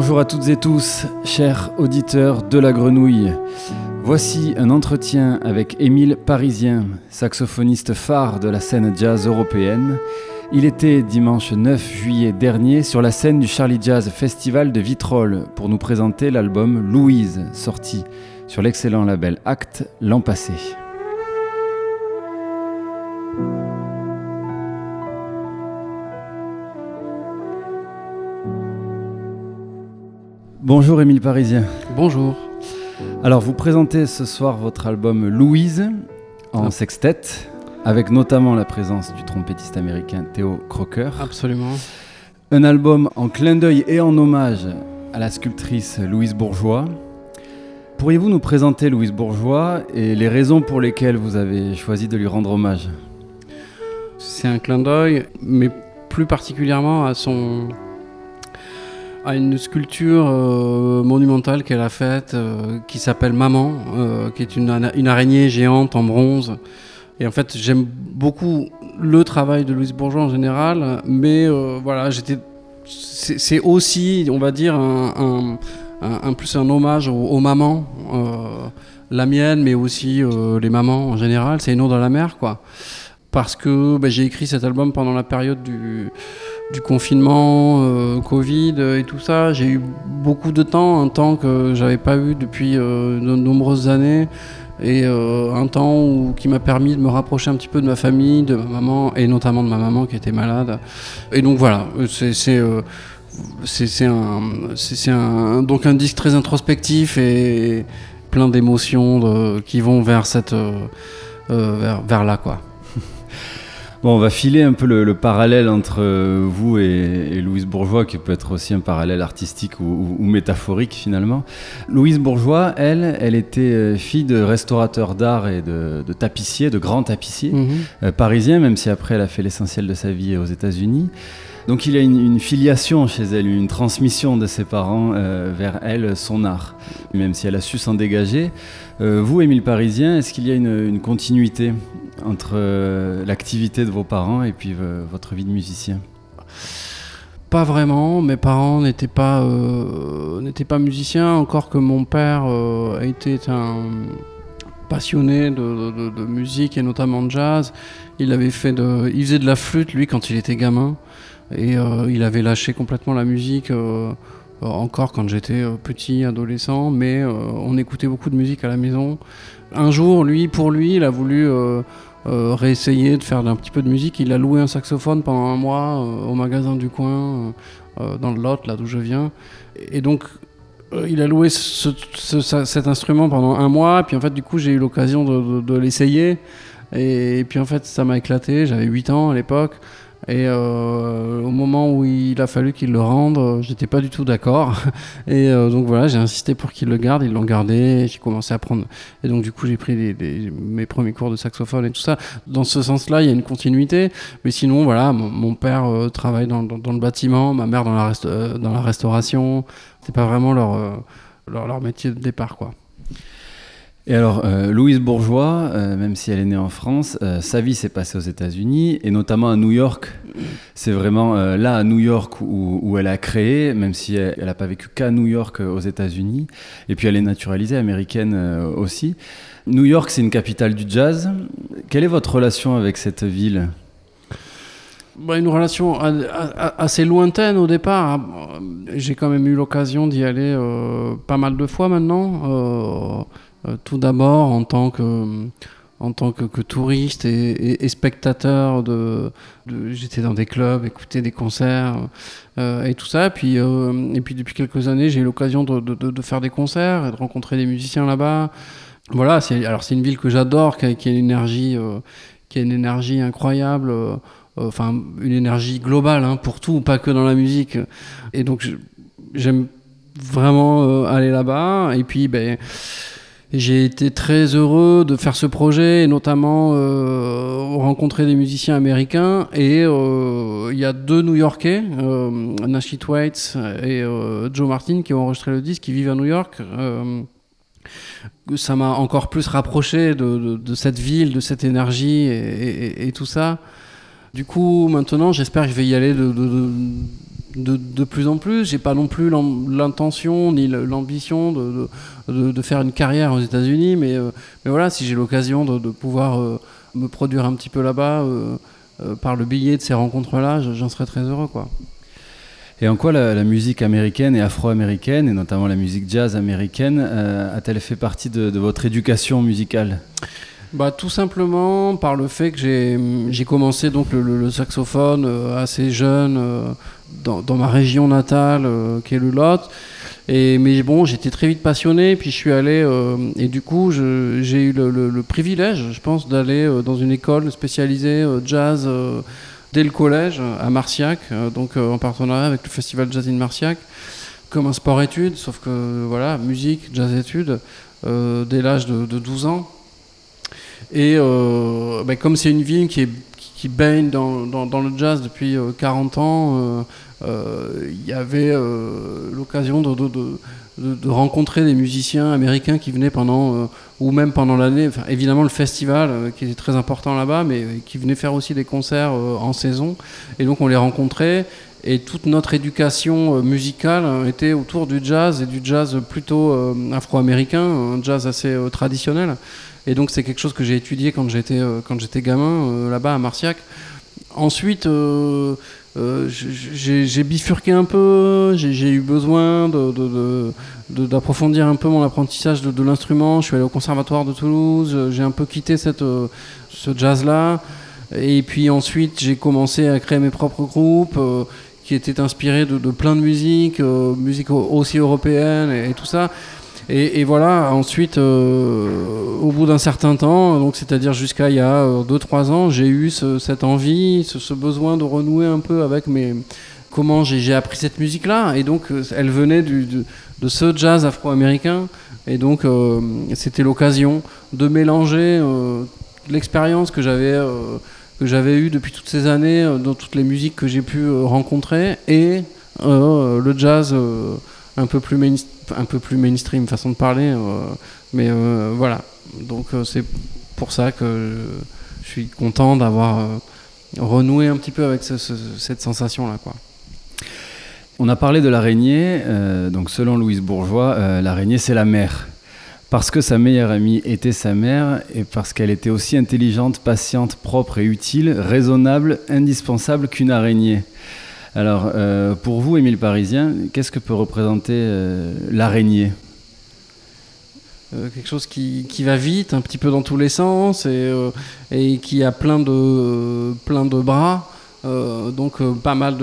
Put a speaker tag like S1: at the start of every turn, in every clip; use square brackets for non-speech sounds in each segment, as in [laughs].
S1: Bonjour à toutes et tous, chers auditeurs de la grenouille. Voici un entretien avec Émile Parisien, saxophoniste phare de la scène jazz européenne. Il était dimanche 9 juillet dernier sur la scène du Charlie Jazz Festival de Vitrolles pour nous présenter l'album Louise, sorti sur l'excellent label Act l'an passé. Bonjour Émile Parisien.
S2: Bonjour.
S1: Alors vous présentez ce soir votre album Louise en ah. sextet, avec notamment la présence du trompettiste américain Theo Crocker.
S2: Absolument.
S1: Un album en clin d'œil et en hommage à la sculptrice Louise Bourgeois. Pourriez-vous nous présenter Louise Bourgeois et les raisons pour lesquelles vous avez choisi de lui rendre hommage?
S2: C'est un clin d'œil, mais plus particulièrement à son à une sculpture euh, monumentale qu'elle a faite euh, qui s'appelle Maman, euh, qui est une, araignée géante en bronze. Et en fait, j'aime beaucoup le travail de Louise Bourgeois en général, mais voilà, j'étais. C'est aussi, on va dire, un, plus un hommage aux, mamans, la mienne, mais aussi les mamans en général. C'est une eau dans la mer, quoi. Parce que bah, j'ai écrit cet album pendant la période du du confinement, euh, Covid et tout ça, j'ai eu beaucoup de temps, un temps que j'avais pas eu depuis euh, de nombreuses années, et euh, un temps qui m'a permis de me rapprocher un petit peu de ma famille, de ma maman, et notamment de ma maman qui était malade. Et donc voilà, c'est un, donc un disque très introspectif et plein d'émotions qui vont vers cette vers, vers là quoi.
S1: Bon, on va filer un peu le, parallèle entre euh, vous et, Louise Bourgeois, qui peut être aussi un parallèle artistique ou, métaphorique finalement. Louise Bourgeois, elle, elle était euh, fille de restaurateur d'art et de, tapissier, de grand tapissier mhm. euh, parisien, même si après elle a fait l'essentiel de sa vie aux États-Unis. Donc il y a une, filiation chez elle, une transmission de ses parents vers elle, son art, même si elle a su s'en dégager. vous, Émile Parisien, est-ce qu'il y a une continuité entre euh, l'activité de vos parents et puis euh, votre vie de musicien
S2: pas vraiment, mes parents n'étaient pas, euh, n'étaient pas musiciens, encore que mon père était un passionné de, musique et notamment de jazz. Il, avait fait de, il faisait de la flûte lui quand il était gamin et il avait lâché complètement la musique encore quand j'étais petit, adolescent, mais on écoutait beaucoup de musique à la maison. Un jour, lui, pour lui, il a voulu réessayer de faire un petit peu de musique. Il a loué un saxophone pendant un mois euh, au magasin du coin, euh, dans le Lot, là d'où je viens. Et donc, il a loué cet instrument pendant un mois. Et puis en fait, du coup, j'ai eu l'occasion de, l'essayer. Et, puis en fait, ça m'a éclaté. J'avais 8 ans à l'époque. Et euh, au moment où il a fallu qu'il le rende, euh, j'étais pas du tout d'accord. [laughs] Et euh, donc voilà, j'ai insisté pour qu'il le garde. Ils l'ont gardé. J'ai commencé à prendre. Et donc du coup, j'ai pris mes premiers cours de saxophone et tout ça. Dans ce sens-là, il y a une continuité. Mais sinon, voilà, mon, père travaille dans, le bâtiment, ma mère dans la, dans la restauration. C'est pas vraiment leur, leur, leur métier de départ, quoi.
S1: Et alors, euh, Louise Bourgeois, euh, même si elle est née en France, euh, sa vie s'est passée aux États-Unis et notamment à New York. C'est vraiment là, à New York, où, elle a créé, même si elle n'a pas vécu qu'à New York aux États-Unis. Et puis, elle est naturalisée américaine aussi. New York, c'est une capitale du jazz. Quelle est votre relation avec cette ville?
S2: Bah, une relation assez lointaine au départ. J'ai quand même eu l'occasion d'y aller pas mal de fois maintenant. Tout d'abord en tant que en tant que, touriste et, spectateur de, j'étais dans des clubs écouter des concerts euh, et tout ça. Et puis euh, et puis depuis quelques années j'ai eu l'occasion de, de, faire des concerts et de rencontrer des musiciens là-bas. Voilà c'est alors c'est une ville que j'adore qui, a, une énergie qui a une énergie incroyable enfin une énergie globale hein, pour tout pas que dans la musique. Et donc j'aime vraiment aller là-bas. Et puis ben j'ai été très heureux de faire ce projet et notamment euh, rencontrer des musiciens américains. Et euh, il y a deux New-Yorkais, euh, Nash White et euh, Joe Martin, qui ont enregistré le disque, qui vivent à New York. ça m'a encore plus rapproché de, de, cette ville, de cette énergie et, et, tout ça. Du coup, maintenant, j'espère que je vais y aller de, de, plus en plus. J'ai pas non plus l'intention ni l'ambition de, de, faire une carrière aux États-Unis, mais, mais voilà, si j'ai l'occasion de, pouvoir me produire un petit peu là-bas par le biais de ces rencontres-là, j'en serais très heureux, quoi.
S1: Et en quoi la, musique américaine et afro-américaine, et notamment la musique jazz américaine, a-t-elle fait partie de, votre éducation musicale?
S2: Bah, tout simplement par le fait que j'ai commencé donc le, saxophone euh, assez jeune euh, dans, dans, ma région natale euh, qui est le Lot. Et, mais bon, j'étais très vite passionné, puis je suis allé, et du coup, j'ai eu le, le, privilège, je pense, d'aller dans une école spécialisée jazz dès le collège à Marciac, donc en partenariat avec le Festival Jazz in Marciac, comme un sport-études, sauf que voilà, musique, jazz-études, dès l'âge de, de 12 ans. Et euh, ben, comme c'est une ville qui, baigne dans, le jazz depuis 40 euh, ans, euh, il y avait l'occasion de, rencontrer des musiciens américains qui venaient pendant, ou même pendant l'année, évidemment le festival qui était très important là-bas, mais qui venaient faire aussi des concerts en saison. Et donc on les rencontrait et toute notre éducation musicale était autour du jazz et du jazz plutôt afro-américain, un jazz assez traditionnel. Et donc c'est quelque chose que j'ai étudié quand j'étais euh, quand j'étais gamin euh, là-bas à Marciac. Ensuite, euh, j'ai bifurqué un peu, j'ai eu besoin d'approfondir un peu mon apprentissage de, l'instrument. Je suis allé au conservatoire de Toulouse, j'ai un peu quitté cette, ce jazz-là. Et puis ensuite, j'ai commencé à créer mes propres groupes qui étaient inspirés de, plein de musique, musique aussi européenne et tout ça. Et, voilà, ensuite, euh, au bout d'un certain temps, donc c'est-à-dire jusqu'à il y a 2-3 euh, ans, j'ai eu cette envie, ce, besoin de renouer un peu avec mes, comment j'ai appris cette musique-là. Et donc, euh, elle venait de, ce jazz afro-américain. Et donc, c'était l'occasion de mélanger l'expérience que j'avais que j'avais eue depuis toutes ces années dans toutes les musiques que j'ai pu rencontrer et le jazz un peu plus mainstream un peu plus mainstream façon de parler. Euh, mais euh, voilà. Donc euh, c'est pour ça que je suis content d'avoir renoué un petit peu avec cette sensation-là.
S1: On a parlé de l'araignée, donc selon Louise Bourgeois, l'araignée c'est la mère. Parce que sa meilleure amie était sa mère et parce qu'elle était aussi intelligente, patiente, propre et utile, raisonnable, indispensable qu'une araignée. Alors, euh, pour vous, Émile Parisien, qu'est-ce que peut représenter euh, l'araignée?
S2: Euh, quelque chose qui, va vite, un petit peu dans tous les sens, et, qui a plein de, plein de bras, donc pas mal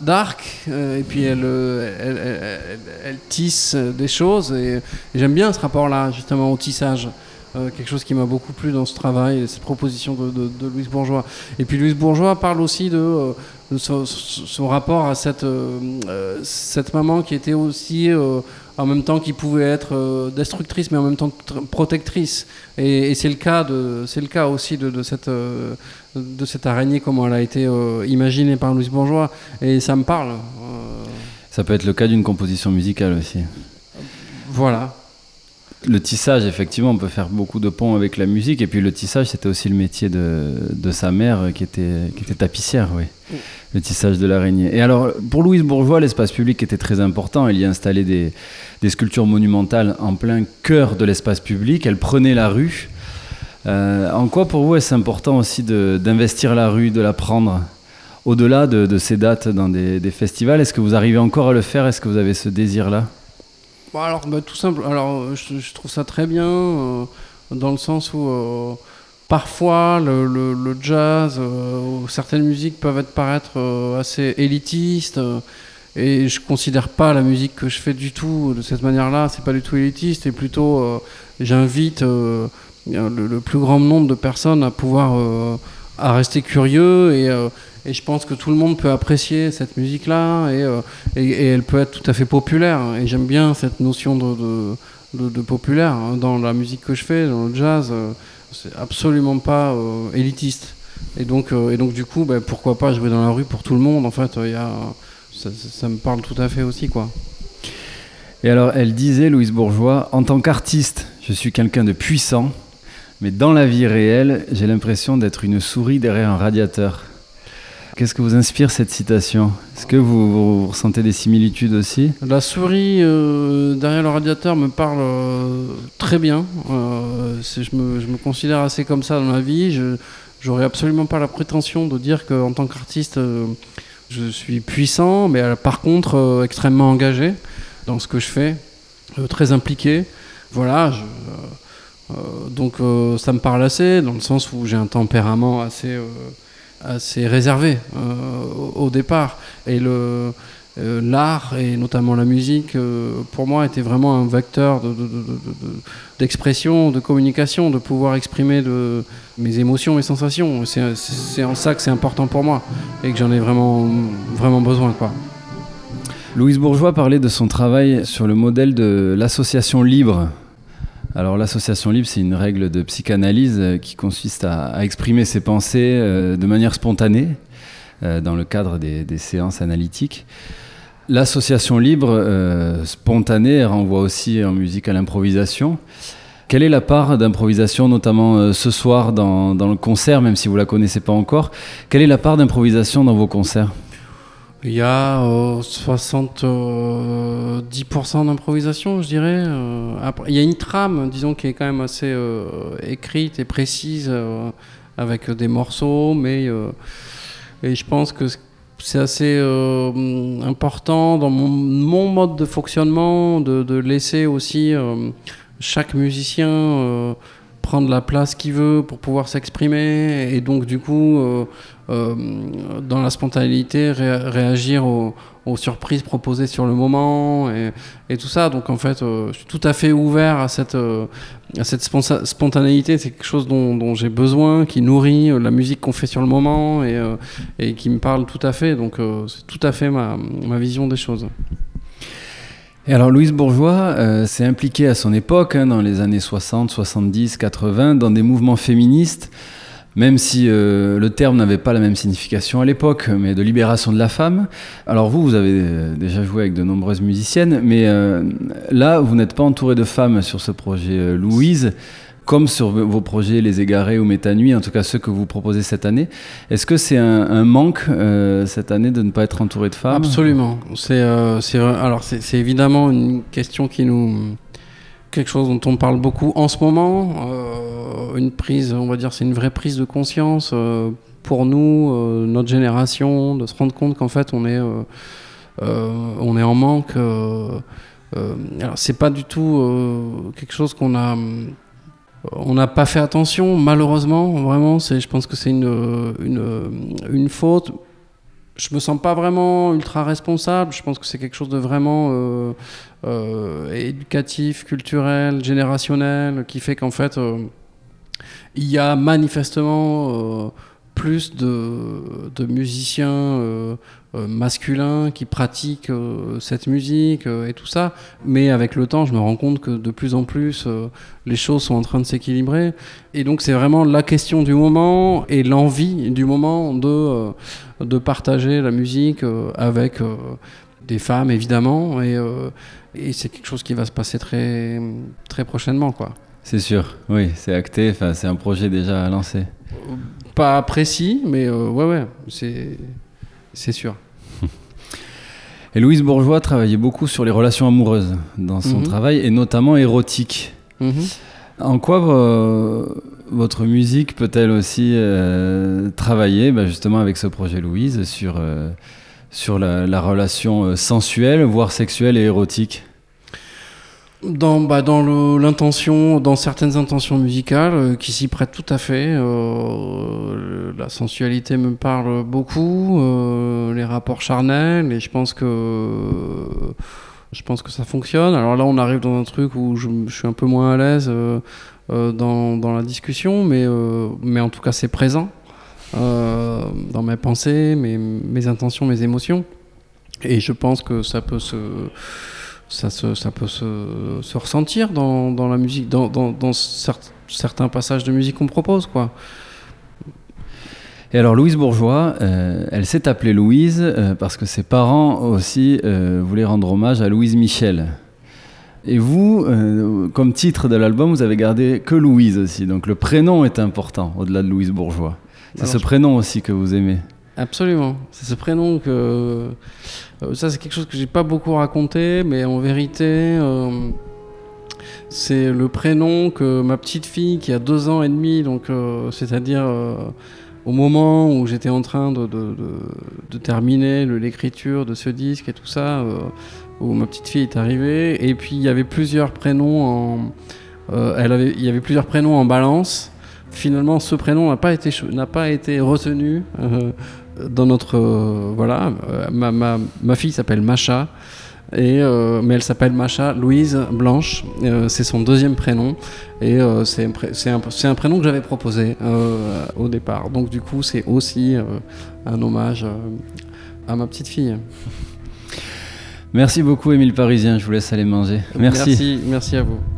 S2: d'arcs, et puis elle, elle, tisse des choses, et, j'aime bien ce rapport-là, justement, au tissage. Quelque chose qui m'a beaucoup plu dans ce travail, cette proposition de, de, Louise Bourgeois. Et puis Louise Bourgeois parle aussi de son, rapport à cette, euh, euh, cette maman qui était aussi euh, en même temps qui pouvait être destructrice mais en même temps protectrice. Et, c'est le cas de c'est le cas aussi de, de cette de cette araignée comment elle a été imaginée par Louise Bourgeois. Et ça me parle
S1: ça peut être le cas d'une composition musicale aussi.
S2: Voilà
S1: le tissage, effectivement, on peut faire beaucoup de ponts avec la musique. Et puis le tissage, c'était aussi le métier de, de, sa mère qui était, qui était tapissière, oui. Le tissage de l'araignée. Et alors, pour Louise Bourgeois, l'espace public était très important. Elle y installait des, des sculptures monumentales en plein cœur de l'espace public. Elle prenait la rue. Euh, en quoi, pour vous, est-ce important aussi d'investir la rue, de la prendre au-delà de, de, ces dates dans des, des festivals? Est-ce que vous arrivez encore à le faire? Est-ce que vous avez ce désir-là?
S2: Alors, bah, tout simple. Alors, je, trouve ça très bien euh, dans le sens où euh, parfois le, jazz euh, certaines musiques peuvent être paraître assez élitistes. et je considère pas la musique que je fais du tout de cette manière-là. C'est pas du tout élitiste. Et plutôt, j'invite le, le, plus grand nombre de personnes à pouvoir à rester curieux et et je pense que tout le monde peut apprécier cette musique-là et, euh, et, elle peut être tout à fait populaire. Et j'aime bien cette notion de, populaire hein, dans la musique que je fais, dans le jazz. Euh, c'est absolument pas euh, élitiste. Et donc, et donc du coup, bah, pourquoi pas jouer dans la rue pour tout le monde? En fait, ça, me parle tout à fait aussi, quoi.
S1: Et alors, elle disait, Louise Bourgeois, en tant qu'artiste, je suis quelqu'un de puissant, mais dans la vie réelle, j'ai l'impression d'être une souris derrière un radiateur. Qu'est-ce que vous inspire cette citation? Est-ce que vous, ressentez des similitudes aussi?
S2: La souris euh, derrière le radiateur me parle euh, très bien. Euh, je, me, considère assez comme ça dans ma vie. Je n'aurais absolument pas la prétention de dire qu'en tant qu'artiste, je suis puissant, mais par contre extrêmement engagé dans ce que je fais, très impliqué. Voilà, donc ça me parle assez, dans le sens où j'ai un tempérament assez assez réservé euh, au départ. Et euh, l'art et notamment la musique, euh, pour moi, était vraiment un vecteur d'expression, de, communication, de pouvoir exprimer mes émotions, mes sensations. C'est en ça que c'est important pour moi et que j'en ai vraiment, vraiment besoin. Quoi.
S1: Louise Bourgeois parlait de son travail sur le modèle de l'association libre. Alors l'association libre, c'est une règle de psychanalyse euh, qui consiste à, exprimer ses pensées euh, de manière spontanée euh, dans le cadre des, séances analytiques. L'association libre spontanée renvoie aussi en musique à l'improvisation. Quelle est la part d'improvisation, notamment ce soir dans, dans, le concert, même si vous la connaissez pas encore? Quelle est la part d'improvisation dans vos concerts?
S2: Il y a 70% euh, d'improvisation, je dirais. Euh, il y a une trame, disons, qui est quand même assez euh, écrite et précise, avec des morceaux, mais et je pense que c'est assez important dans mon, mode de fonctionnement de, de laisser aussi chaque musicien prendre la place qu'il veut pour pouvoir s'exprimer et donc du coup euh, euh, dans la spontanéité réagir aux, surprises proposées sur le moment et, tout ça. Donc en fait euh, je suis tout à fait ouvert à cette, spontanéité. C'est quelque chose dont, j'ai besoin qui nourrit la musique qu'on fait sur le moment et, qui me parle tout à fait. Donc c'est tout à fait ma vision des choses
S1: et alors Louise Bourgeois euh, s'est impliquée à son époque, hein, dans les années 60, 70, 80, dans des mouvements féministes, même si euh, le terme n'avait pas la même signification à l'époque, mais de libération de la femme. Alors vous, vous avez euh, déjà joué avec de nombreuses musiciennes, mais là, vous n'êtes pas entouré de femmes sur ce projet Louise comme sur vos projets Les Égarés ou Métanuit, en tout cas ceux que vous proposez cette année. Est-ce que c'est un, manque euh, cette année de ne pas être entouré de femmes?
S2: Absolument. C'est euh, alors c'est évidemment une question qui nous quelque chose dont on parle beaucoup en ce moment. Euh, une prise, on va dire, c'est une vraie prise de conscience pour nous, notre génération, de se rendre compte qu'en fait on est on est en manque. alors c'est pas du tout quelque chose qu'on a on n'a pas fait attention, malheureusement, vraiment. C'est, je pense que c'est une, une, une, faute. Je me sens pas vraiment ultra responsable. Je pense que c'est quelque chose de vraiment euh, euh, éducatif, culturel, générationnel, qui fait qu'en fait, euh, il y a manifestement plus de, de musiciens euh, masculins qui pratiquent euh, cette musique euh, et tout ça. Mais avec le temps, je me rends compte que de plus en plus, les choses sont en train de s'équilibrer. Et donc, c'est vraiment la question du moment et l'envie du moment de, de partager la musique avec des femmes, évidemment. Et, et c'est quelque chose qui va se passer très, très prochainement, quoi.
S1: C'est sûr, oui, c'est acté, enfin, c'est un projet déjà lancé.
S2: Pas précis, mais ouais, ouais, c'est sûr.
S1: Et Louise Bourgeois travaillait beaucoup sur les relations amoureuses dans son mhm. travail, et notamment érotiques. Mhm. En quoi votre musique peut-elle aussi euh, travailler bah, justement avec ce projet Louise sur, euh, sur la, relation euh, sensuelle, voire sexuelle et érotique?
S2: Dans, bah, dans l'intention, dans certaines intentions musicales euh, qui s'y prêtent tout à fait. Euh, la sensualité me parle beaucoup, euh, les rapports charnels, et je pense que je pense que ça fonctionne. Alors là, on arrive dans un truc où je, suis un peu moins à l'aise dans, dans, la discussion, mais, mais en tout cas, c'est présent dans mes pensées, mes, mes intentions, mes émotions. Et je pense que ça peut se ça, ça peut se, se ressentir dans, dans, la musique, dans, dans, dans certains passages de musique qu'on propose, quoi.
S1: Et alors Louise Bourgeois, euh, elle s'est appelée Louise euh, parce que ses parents aussi euh, voulaient rendre hommage à Louise Michel. Et vous, comme titre de l'album, vous avez gardé que Louise aussi. Donc le prénom est important au-delà de Louise Bourgeois. C'est ce prénom aussi que vous aimez.
S2: Absolument. C'est ce prénom que. euh, ça, c'est quelque chose que j'ai pas beaucoup raconté, mais en vérité, euh, c'est le prénom que ma petite fille, qui a deux ans et demi, donc euh, c'est-à-dire au moment où j'étais en train de, de- de- terminer l'écriture de ce disque et tout ça, où ma petite fille est arrivée, et puis il y avait plusieurs prénoms en. elle avait, il y avait plusieurs prénoms en balance. Finalement, ce prénom n'a pas été n'a pas été retenu dans notre euh, voilà. euh, ma, ma, ma fille s'appelle Macha. Et, euh, mais elle s'appelle Macha Louise Blanche, c'est son deuxième prénom et c'est un, un, prénom que j'avais proposé au départ. Donc du coup c'est aussi un hommage à ma petite fille.
S1: Merci beaucoup, Émile Parisien. Je vous laisse aller manger. Merci.
S2: Merci, merci à vous.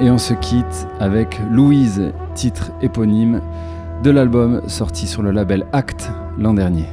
S1: Et on se quitte avec Louise, titre éponyme de l'album sorti sur le label Act l'an dernier.